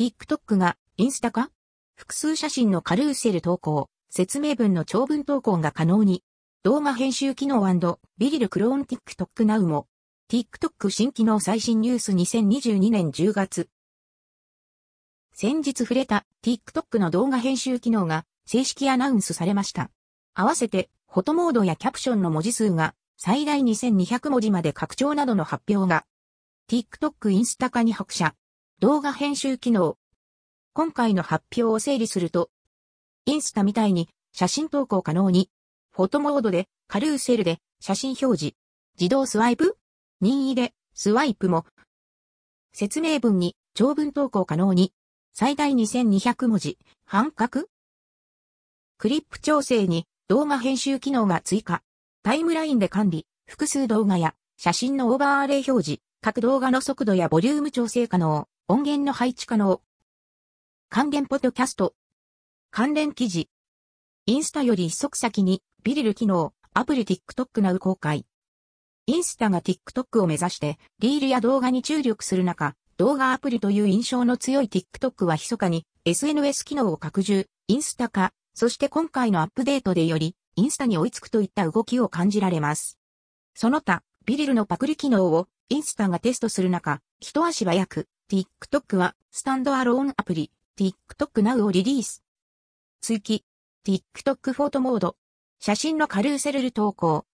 TikTok がインスタ化複数写真のカルーセル投稿、説明文の長文投稿が可能に。動画編集機能ビリルクローン TikTok Now も。TikTok 新機能最新ニュース2022年10月。先日触れた TikTok の動画編集機能が正式アナウンスされました。合わせて、フォトモードやキャプションの文字数が最大2200文字まで拡張などの発表が。TikTok インスタ化に拍車。動画編集機能。今回の発表を整理すると、インスタみたいに写真投稿可能に、フォトモードでカルーセルで写真表示、自動スワイプ任意でスワイプも、説明文に長文投稿可能に、最大2200文字、半角クリップ調整に動画編集機能が追加。タイムラインで管理、複数動画や写真のオーバーレイ表示、各動画の速度やボリューム調整可能、音源の配置可能。関連ポッドキャスト。関連記事。インスタより一足先に、ビリル機能、アプリ TikTok なう公開。インスタが TikTok を目指して、リールや動画に注力する中、動画アプリという印象の強い TikTok は密かに SNS 機能を拡充、インスタ化、そして今回のアップデートでより、インスタに追いつくといった動きを感じられます。その他、ビリルのパクリ機能をインスタがテストする中、一足早く、TikTok はスタンドアローンアプリ、TikTok Now をリリース。追記、TikTok フォートモード、写真のカルーセル投稿。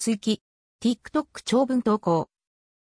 追記、TikTok 長文投稿。